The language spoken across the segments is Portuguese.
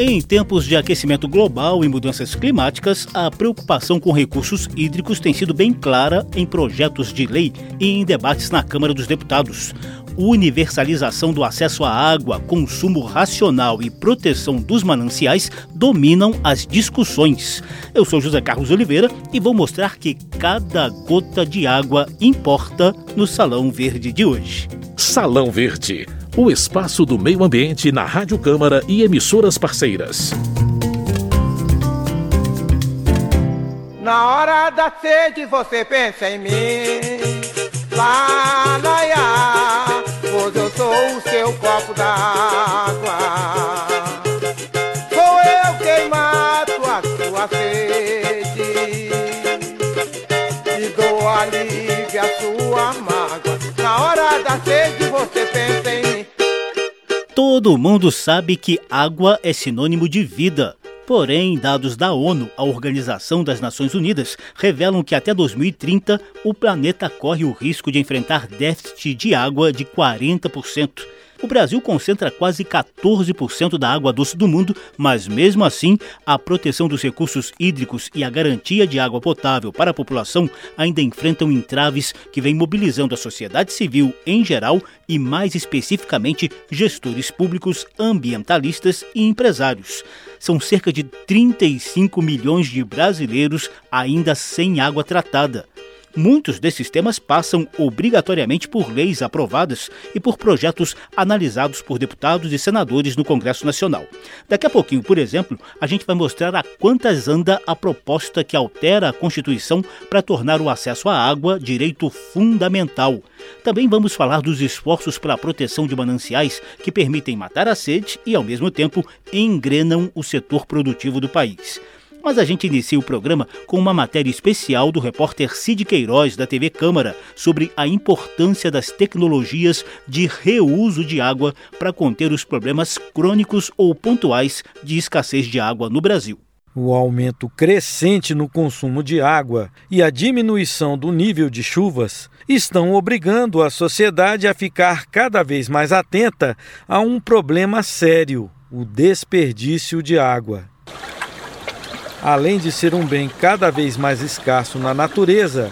Em tempos de aquecimento global e mudanças climáticas, a preocupação com recursos hídricos tem sido bem clara em projetos de lei e em debates na Câmara dos Deputados. Universalização do acesso à água, consumo racional e proteção dos mananciais dominam as discussões. Eu sou José Carlos Oliveira e vou mostrar que cada gota de água importa no Salão Verde de hoje. Salão Verde o espaço do meio ambiente na Rádio Câmara e emissoras parceiras. Na hora da sede você pensa em mim. Lá, lá, lá, pois eu sou o seu copo d'água. Sou eu quem mato a sua sede. E dou alívio à sua mágoa. Na hora da sede você pensa em mim. Todo mundo sabe que água é sinônimo de vida. Porém, dados da ONU, a Organização das Nações Unidas, revelam que até 2030 o planeta corre o risco de enfrentar déficit de água de 40%. O Brasil concentra quase 14% da água doce do mundo, mas mesmo assim, a proteção dos recursos hídricos e a garantia de água potável para a população ainda enfrentam entraves que vêm mobilizando a sociedade civil em geral e, mais especificamente, gestores públicos, ambientalistas e empresários. São cerca de 35 milhões de brasileiros ainda sem água tratada. Muitos desses temas passam obrigatoriamente por leis aprovadas e por projetos analisados por deputados e senadores no Congresso Nacional. Daqui a pouquinho, por exemplo, a gente vai mostrar a quantas anda a proposta que altera a Constituição para tornar o acesso à água direito fundamental. Também vamos falar dos esforços para a proteção de mananciais que permitem matar a sede e, ao mesmo tempo, engrenam o setor produtivo do país. Mas a gente inicia o programa com uma matéria especial do repórter Cid Queiroz, da TV Câmara, sobre a importância das tecnologias de reuso de água para conter os problemas crônicos ou pontuais de escassez de água no Brasil. O aumento crescente no consumo de água e a diminuição do nível de chuvas estão obrigando a sociedade a ficar cada vez mais atenta a um problema sério: o desperdício de água. Além de ser um bem cada vez mais escasso na natureza,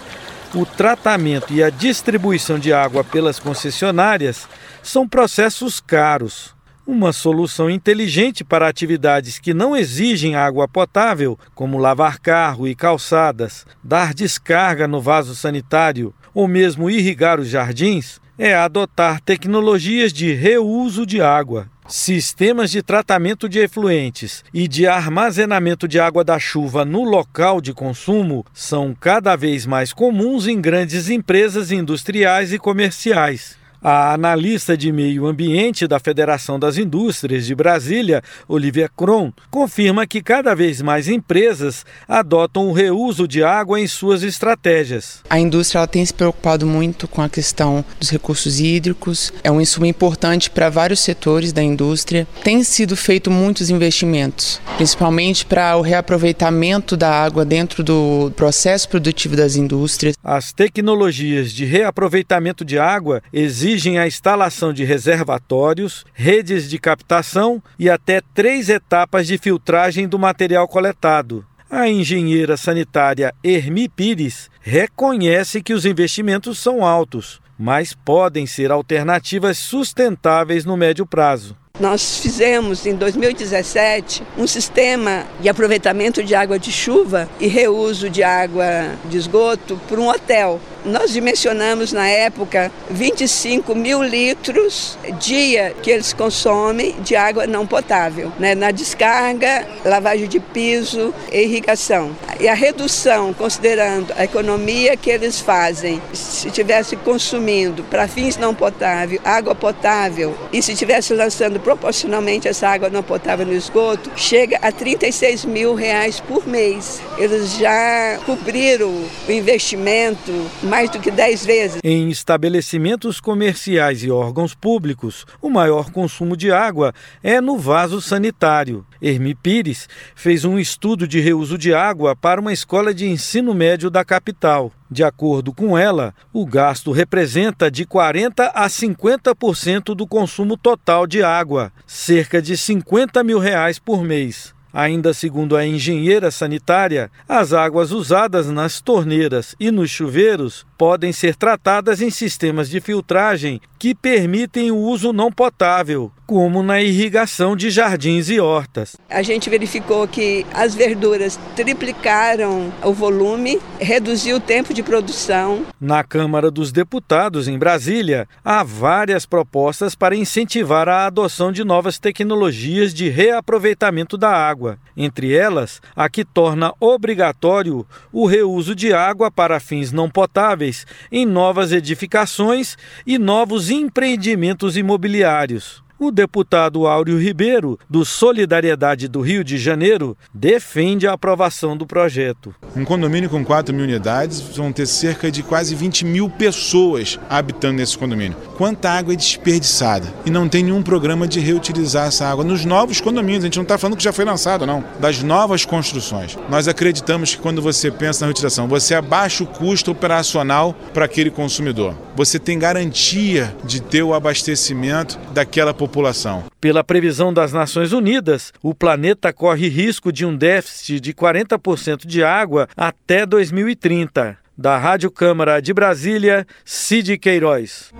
o tratamento e a distribuição de água pelas concessionárias são processos caros. Uma solução inteligente para atividades que não exigem água potável, como lavar carro e calçadas, dar descarga no vaso sanitário ou mesmo irrigar os jardins, é adotar tecnologias de reuso de água. Sistemas de tratamento de efluentes e de armazenamento de água da chuva no local de consumo são cada vez mais comuns em grandes empresas industriais e comerciais. A analista de meio ambiente da Federação das Indústrias de Brasília, Olivia Kron, confirma que cada vez mais empresas adotam o reuso de água em suas estratégias. A indústria tem se preocupado muito com a questão dos recursos hídricos, é um insumo importante para vários setores da indústria. Tem sido feito muitos investimentos, principalmente para o reaproveitamento da água dentro do processo produtivo das indústrias. As tecnologias de reaproveitamento de água exigem exigem a instalação de reservatórios, redes de captação e até três etapas de filtragem do material coletado. A engenheira sanitária Hermi Pires reconhece que os investimentos são altos, mas podem ser alternativas sustentáveis no médio prazo. Nós fizemos em 2017 um sistema de aproveitamento de água de chuva e reuso de água de esgoto para um hotel. Nós dimensionamos na época 25 mil litros dia que eles consomem de água não potável, né? na descarga, lavagem de piso e irrigação. E a redução, considerando a economia que eles fazem, se tivesse consumindo para fins não potável água potável e se tivesse lançando proporcionalmente essa água não potável no esgoto, chega a 36 mil reais por mês. Eles já cobriram o investimento mais do que 10 vezes. Em estabelecimentos comerciais e órgãos públicos, o maior consumo de água é no vaso sanitário. Hermi Pires fez um estudo de reuso de água para uma escola de ensino médio da capital. De acordo com ela, o gasto representa de 40% a 50% do consumo total de água, cerca de 50 mil reais por mês. Ainda segundo a engenheira sanitária, as águas usadas nas torneiras e nos chuveiros podem ser tratadas em sistemas de filtragem que permitem o uso não potável, como na irrigação de jardins e hortas. A gente verificou que as verduras triplicaram o volume, reduziu o tempo de produção. Na Câmara dos Deputados, em Brasília, há várias propostas para incentivar a adoção de novas tecnologias de reaproveitamento da água. Entre elas, a que torna obrigatório o reuso de água para fins não potáveis em novas edificações e novos empreendimentos imobiliários. O deputado Áureo Ribeiro, do Solidariedade do Rio de Janeiro, defende a aprovação do projeto. Um condomínio com 4 mil unidades vão ter cerca de quase 20 mil pessoas habitando nesse condomínio. Quanta água é desperdiçada? E não tem nenhum programa de reutilizar essa água nos novos condomínios. A gente não está falando que já foi lançado, não. Das novas construções. Nós acreditamos que quando você pensa na reutilização, você abaixa o custo operacional para aquele consumidor. Você tem garantia de ter o abastecimento daquela população. Pela previsão das Nações Unidas, o planeta corre risco de um déficit de 40% de água até 2030. Da Rádio Câmara de Brasília, Cid Queiroz.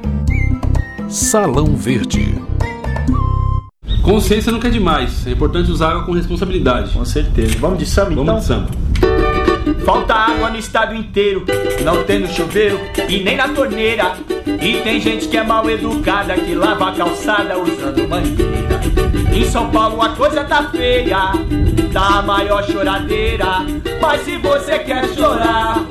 Salão Verde. Consciência nunca é demais. É importante usar água com responsabilidade. Com certeza. Vamos de samba, Vamos então? de samba. Falta água no estado inteiro, não tem no chuveiro e nem na torneira. E tem gente que é mal educada, que lava a calçada usando mangueira. Em São Paulo a coisa tá feia, tá a maior choradeira. Mas se você quer chorar,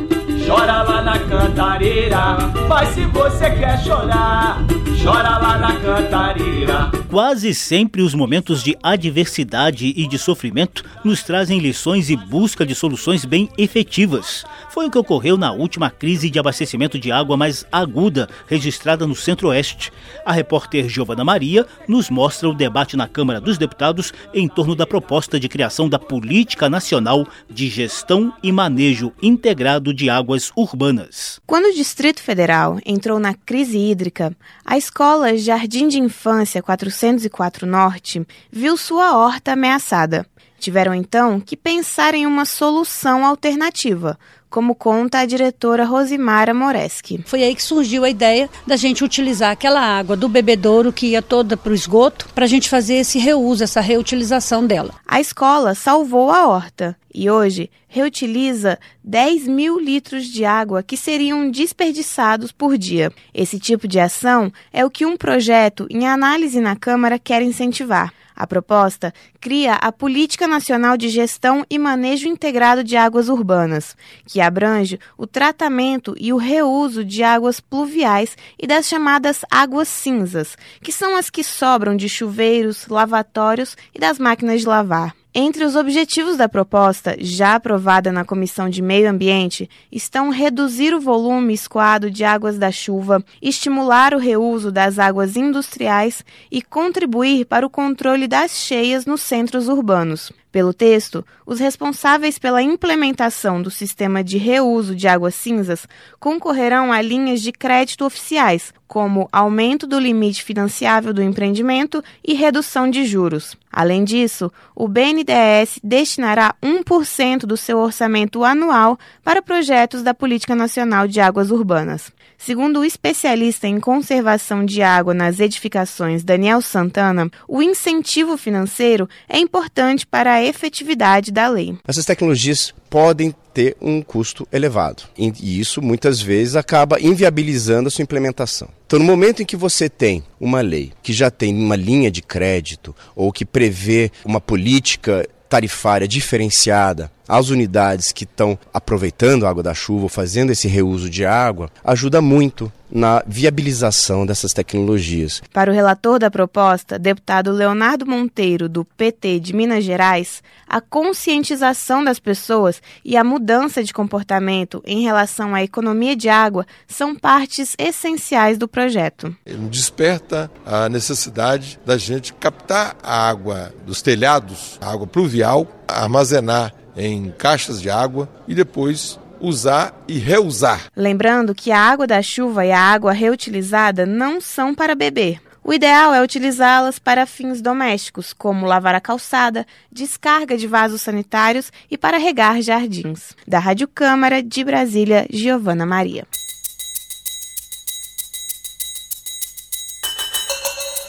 chora lá na cantareira. Mas se você quer chorar, chora lá na cantareira. Quase sempre os momentos de adversidade e de sofrimento nos trazem lições e busca de soluções bem efetivas. Foi o que ocorreu na última crise de abastecimento de água mais aguda registrada no Centro-Oeste. A repórter Giovana Maria nos mostra o debate na Câmara dos Deputados em torno da proposta de criação da Política Nacional de Gestão e Manejo Integrado de Águas Urbanas. Quando o Distrito Federal entrou na crise hídrica, a escola Jardim de Infância 404 Norte viu sua horta ameaçada. Tiveram então que pensar em uma solução alternativa, como conta a diretora Rosimara Moreski. Foi aí que surgiu a ideia da gente utilizar aquela água do bebedouro que ia toda para o esgoto, para a gente fazer esse reuso, essa reutilização dela. A escola salvou a horta e hoje reutiliza 10 mil litros de água que seriam desperdiçados por dia. Esse tipo de ação é o que um projeto em análise na Câmara quer incentivar. A proposta cria a Política Nacional de Gestão e Manejo Integrado de Águas Urbanas, que abrange o tratamento e o reuso de águas pluviais e das chamadas águas cinzas, que são as que sobram de chuveiros, lavatórios e das máquinas de lavar. Entre os objetivos da proposta, já aprovada na Comissão de Meio Ambiente, estão reduzir o volume escoado de águas da chuva, estimular o reuso das águas industriais e contribuir para o controle das cheias nos centros urbanos. Pelo texto, os responsáveis pela implementação do sistema de reuso de águas cinzas concorrerão a linhas de crédito oficiais, como aumento do limite financiável do empreendimento e redução de juros. Além disso, o BNDES destinará 1% do seu orçamento anual para projetos da Política Nacional de Águas Urbanas. Segundo o especialista em conservação de água nas edificações Daniel Santana, o incentivo financeiro é importante para a efetividade da lei. Essas tecnologias podem ter um custo elevado e isso muitas vezes acaba inviabilizando a sua implementação. Então, no momento em que você tem uma lei que já tem uma linha de crédito ou que prevê uma política tarifária diferenciada às unidades que estão aproveitando a água da chuva, fazendo esse reuso de água, ajuda muito na viabilização dessas tecnologias. Para o relator da proposta, deputado Leonardo Monteiro, do PT de Minas Gerais, a conscientização das pessoas e a mudança de comportamento em relação à economia de água são partes essenciais do projeto. Ele desperta a necessidade da gente captar a água dos telhados, a água pluvial, armazenar em caixas de água e depois usar e reusar. Lembrando que a água da chuva e a água reutilizada não são para beber. O ideal é utilizá-las para fins domésticos, como lavar a calçada, descarga de vasos sanitários e para regar jardins. Da Rádio Câmara de Brasília, Giovana Maria.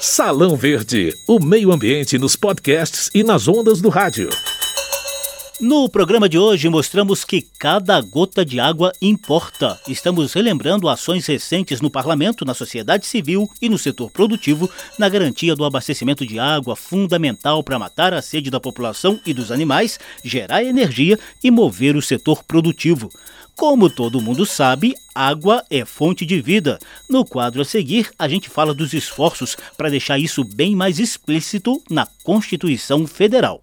Salão Verde, o meio ambiente nos podcasts e nas ondas do rádio. No programa de hoje mostramos que cada gota de água importa. Estamos relembrando ações recentes no parlamento, na sociedade civil e no setor produtivo na garantia do abastecimento de água fundamental para matar a sede da população e dos animais, gerar energia e mover o setor produtivo. Como todo mundo sabe, água é fonte de vida. No quadro a seguir, a gente fala dos esforços para deixar isso bem mais explícito na Constituição Federal.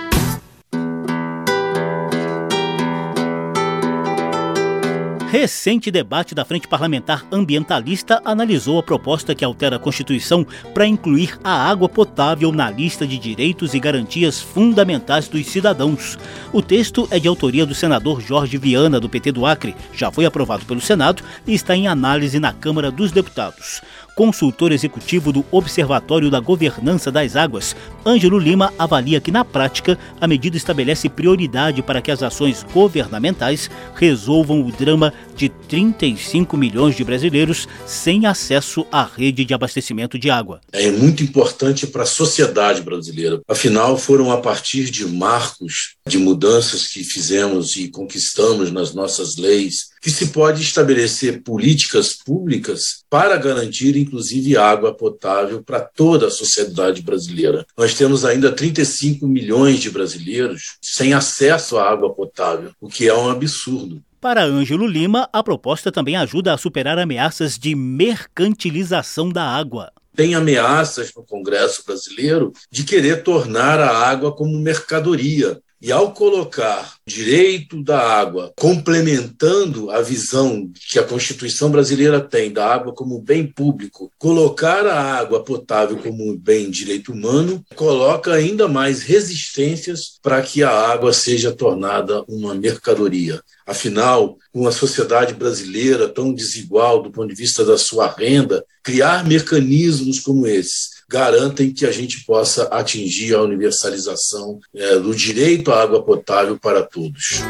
Recente debate da Frente Parlamentar Ambientalista analisou a proposta que altera a Constituição para incluir a água potável na lista de direitos e garantias fundamentais dos cidadãos. O texto é de autoria do senador Jorge Viana, do PT do Acre, já foi aprovado pelo Senado e está em análise na Câmara dos Deputados consultor executivo do Observatório da Governança das Águas, Ângelo Lima avalia que, na prática, a medida estabelece prioridade para que as ações governamentais resolvam o drama de 35 milhões de brasileiros sem acesso à rede de abastecimento de água. É muito importante para a sociedade brasileira. Afinal, foram a partir de marcos de mudanças que fizemos e conquistamos nas nossas leis que se pode estabelecer políticas públicas para garantir, inclusive, água potável para toda a sociedade brasileira. Nós temos ainda 35 milhões de brasileiros sem acesso à água potável, o que é um absurdo. Para Ângelo Lima, a proposta também ajuda a superar ameaças de mercantilização da água tem ameaças no Congresso brasileiro de querer tornar a água como mercadoria. E ao colocar direito da água, complementando a visão que a Constituição brasileira tem da água como bem público, colocar a água potável como bem direito humano, coloca ainda mais resistências para que a água seja tornada uma mercadoria. Afinal, com a sociedade brasileira tão desigual do ponto de vista da sua renda, criar mecanismos como esses garantem que a gente possa atingir a universalização é, do direito à água potável para todos.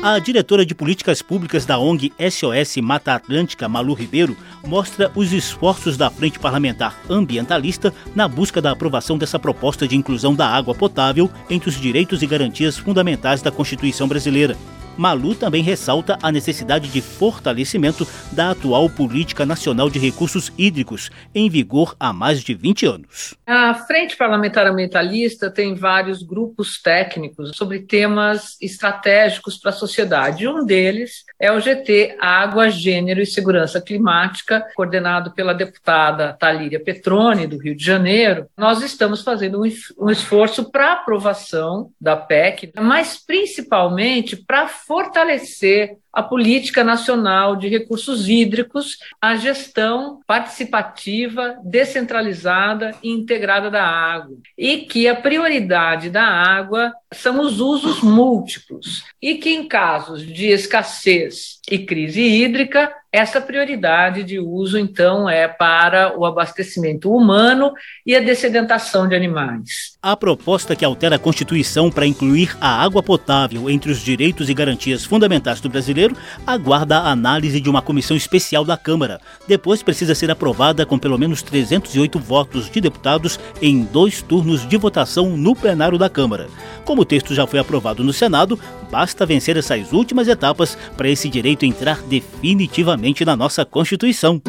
A diretora de políticas públicas da ONG SOS Mata Atlântica, Malu Ribeiro, mostra os esforços da Frente Parlamentar Ambientalista na busca da aprovação dessa proposta de inclusão da água potável entre os direitos e garantias fundamentais da Constituição brasileira. Malu também ressalta a necessidade de fortalecimento da atual Política Nacional de Recursos Hídricos, em vigor há mais de 20 anos. A Frente Parlamentar Ambientalista tem vários grupos técnicos sobre temas estratégicos para a sociedade. Um deles é o GT Água, Gênero e Segurança Climática, coordenado pela deputada Talíria Petrone, do Rio de Janeiro. Nós estamos fazendo um esforço para aprovação da PEC, mas principalmente para fortalecer a política nacional de recursos hídricos, a gestão participativa, descentralizada e integrada da água, e que a prioridade da água são os usos múltiplos, e que em casos de escassez e crise hídrica, essa prioridade de uso, então, é para o abastecimento humano e a dessedentação de animais. A proposta que altera a Constituição para incluir a água potável entre os direitos e garantias fundamentais do brasileiro Aguarda a análise de uma comissão especial da Câmara. Depois precisa ser aprovada com pelo menos 308 votos de deputados em dois turnos de votação no plenário da Câmara. Como o texto já foi aprovado no Senado, basta vencer essas últimas etapas para esse direito entrar definitivamente na nossa Constituição.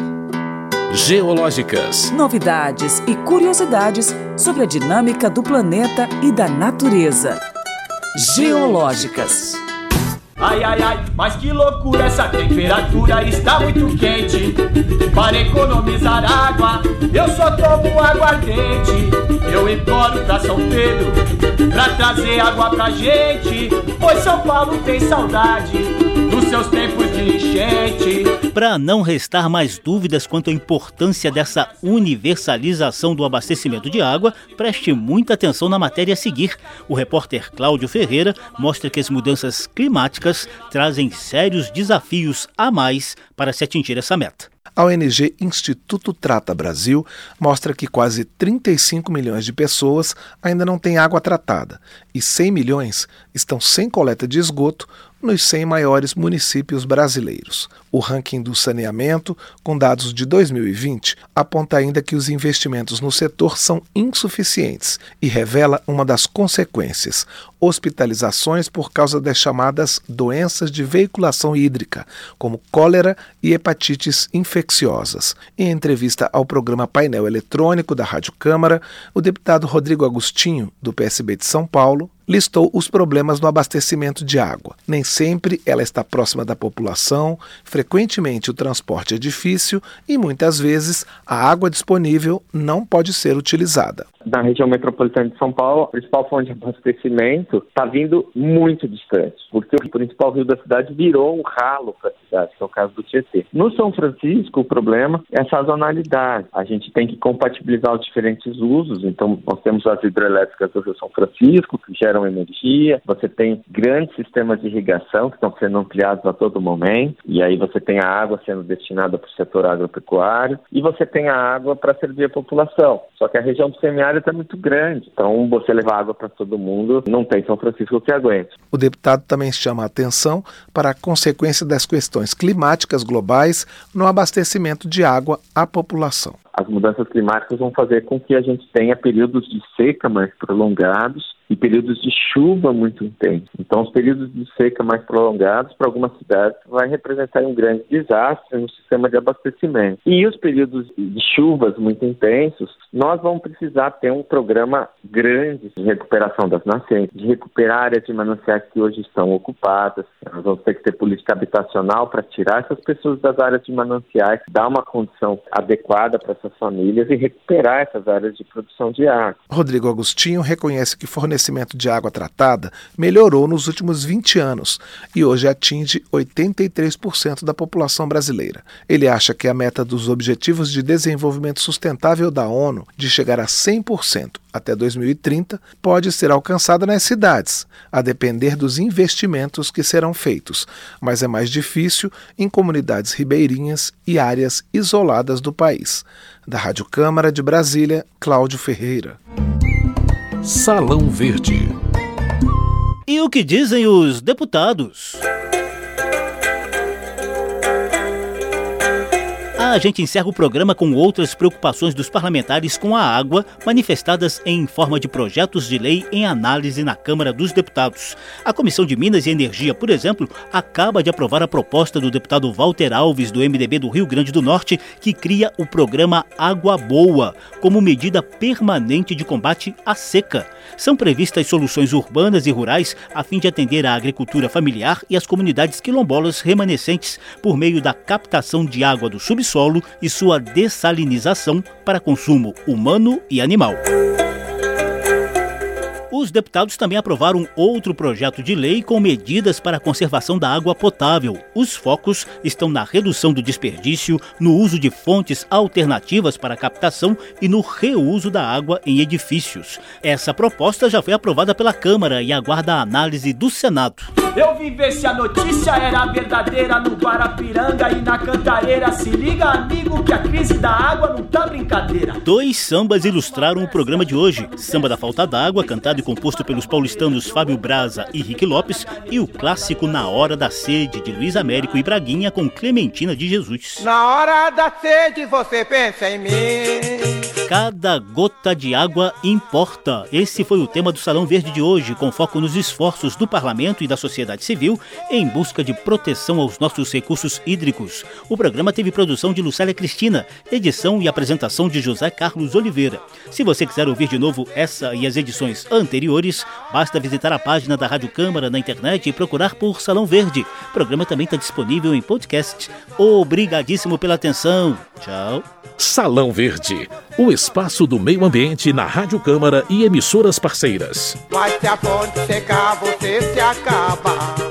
Geológicas. Novidades e curiosidades sobre a dinâmica do planeta e da natureza. Geológicas. Ai, ai, ai, mas que loucura, essa temperatura está muito quente. Para economizar água, eu só tomo aguardente. Eu imploro pra São Pedro, pra trazer água pra gente. Pois São Paulo tem saudade seus tempos de enchente. Para não restar mais dúvidas quanto à importância dessa universalização do abastecimento de água, preste muita atenção na matéria a seguir. O repórter Cláudio Ferreira mostra que as mudanças climáticas trazem sérios desafios a mais para se atingir essa meta. A ONG Instituto Trata Brasil mostra que quase 35 milhões de pessoas ainda não têm água tratada e 100 milhões estão sem coleta de esgoto nos 100 maiores municípios brasileiros. O ranking do saneamento, com dados de 2020, aponta ainda que os investimentos no setor são insuficientes e revela uma das consequências: hospitalizações por causa das chamadas doenças de veiculação hídrica, como cólera e hepatites infecciosas. Em entrevista ao programa Painel Eletrônico da Rádio Câmara, o deputado Rodrigo Agostinho, do PSB de São Paulo, listou os problemas no abastecimento de água. Nem sempre ela está próxima da população, frequentemente o transporte é difícil e muitas vezes a água disponível não pode ser utilizada. Na região metropolitana de São Paulo, a principal fonte de abastecimento está vindo muito distante, porque o principal rio da cidade virou um ralo para a cidade, que é o caso do Tietê. No São Francisco, o problema é a sazonalidade. A gente tem que compatibilizar os diferentes usos, então nós temos as hidrelétricas do Rio São Francisco, que geram energia, você tem grandes sistemas de irrigação que estão sendo ampliados a todo momento, e aí você tem a água sendo destinada para o setor agropecuário, e você tem a água para servir a população. Só que a região do semiárido área está muito grande. Então, você levar água para todo mundo, não tem São Francisco que aguente. O deputado também chama a atenção para a consequência das questões climáticas globais no abastecimento de água à população. As mudanças climáticas vão fazer com que a gente tenha períodos de seca mais prolongados e períodos de chuva muito intensos. Então, os períodos de seca mais prolongados para algumas cidades vai representar um grande desastre no sistema de abastecimento. E os períodos de chuvas muito intensos, nós vamos precisar ter um programa grande de recuperação das nascentes, de recuperar áreas de mananciais que hoje estão ocupadas. Nós vamos ter que ter política habitacional para tirar essas pessoas das áreas de mananciais, dar uma condição adequada para essas famílias e recuperar essas áreas de produção de água. Rodrigo Agostinho reconhece que fornecer fornecimento de água tratada melhorou nos últimos 20 anos e hoje atinge 83% da população brasileira. Ele acha que a meta dos Objetivos de Desenvolvimento Sustentável da ONU, de chegar a 100% até 2030, pode ser alcançada nas cidades, a depender dos investimentos que serão feitos, mas é mais difícil em comunidades ribeirinhas e áreas isoladas do país. Da Rádio Câmara de Brasília, Cláudio Ferreira. Salão Verde. E o que dizem os deputados? A gente encerra o programa com outras preocupações dos parlamentares com a água, manifestadas em forma de projetos de lei em análise na Câmara dos Deputados. A Comissão de Minas e Energia, por exemplo, acaba de aprovar a proposta do deputado Walter Alves, do MDB do Rio Grande do Norte, que cria o programa Água Boa, como medida permanente de combate à seca. São previstas soluções urbanas e rurais a fim de atender a agricultura familiar e as comunidades quilombolas remanescentes por meio da captação de água do subsolo solo e sua dessalinização para consumo humano e animal. Os deputados também aprovaram outro projeto de lei com medidas para a conservação da água potável. Os focos estão na redução do desperdício, no uso de fontes alternativas para a captação e no reuso da água em edifícios. Essa proposta já foi aprovada pela Câmara e aguarda a análise do Senado. Eu vim ver se a notícia era verdadeira no Guarapiranga e na Cantareira. Se liga, amigo, que a crise da água não tá brincadeira. Dois sambas ilustraram o programa de hoje: Samba da Falta d'Água, cantado original e composto pelos paulistanos Fábio Braza e Rick Lopes, e o clássico Na Hora da Sede, de Luiz Américo e Braguinha com Clementina de Jesus. Na hora da sede você pensa em mim. Cada gota de água importa. Esse foi o tema do Salão Verde de hoje, com foco nos esforços do parlamento e da sociedade civil em busca de proteção aos nossos recursos hídricos. O programa teve produção de Lucélia Cristina, edição e apresentação de José Carlos Oliveira. Se você quiser ouvir de novo essa e as edições anteriores, basta visitar a página da Rádio Câmara na internet e procurar por Salão Verde. O programa também está disponível em podcast. Obrigadíssimo pela atenção. Tchau. Salão Verde, o espaço do meio ambiente na Rádio Câmara e emissoras parceiras. Mas se a fonte secar, você se.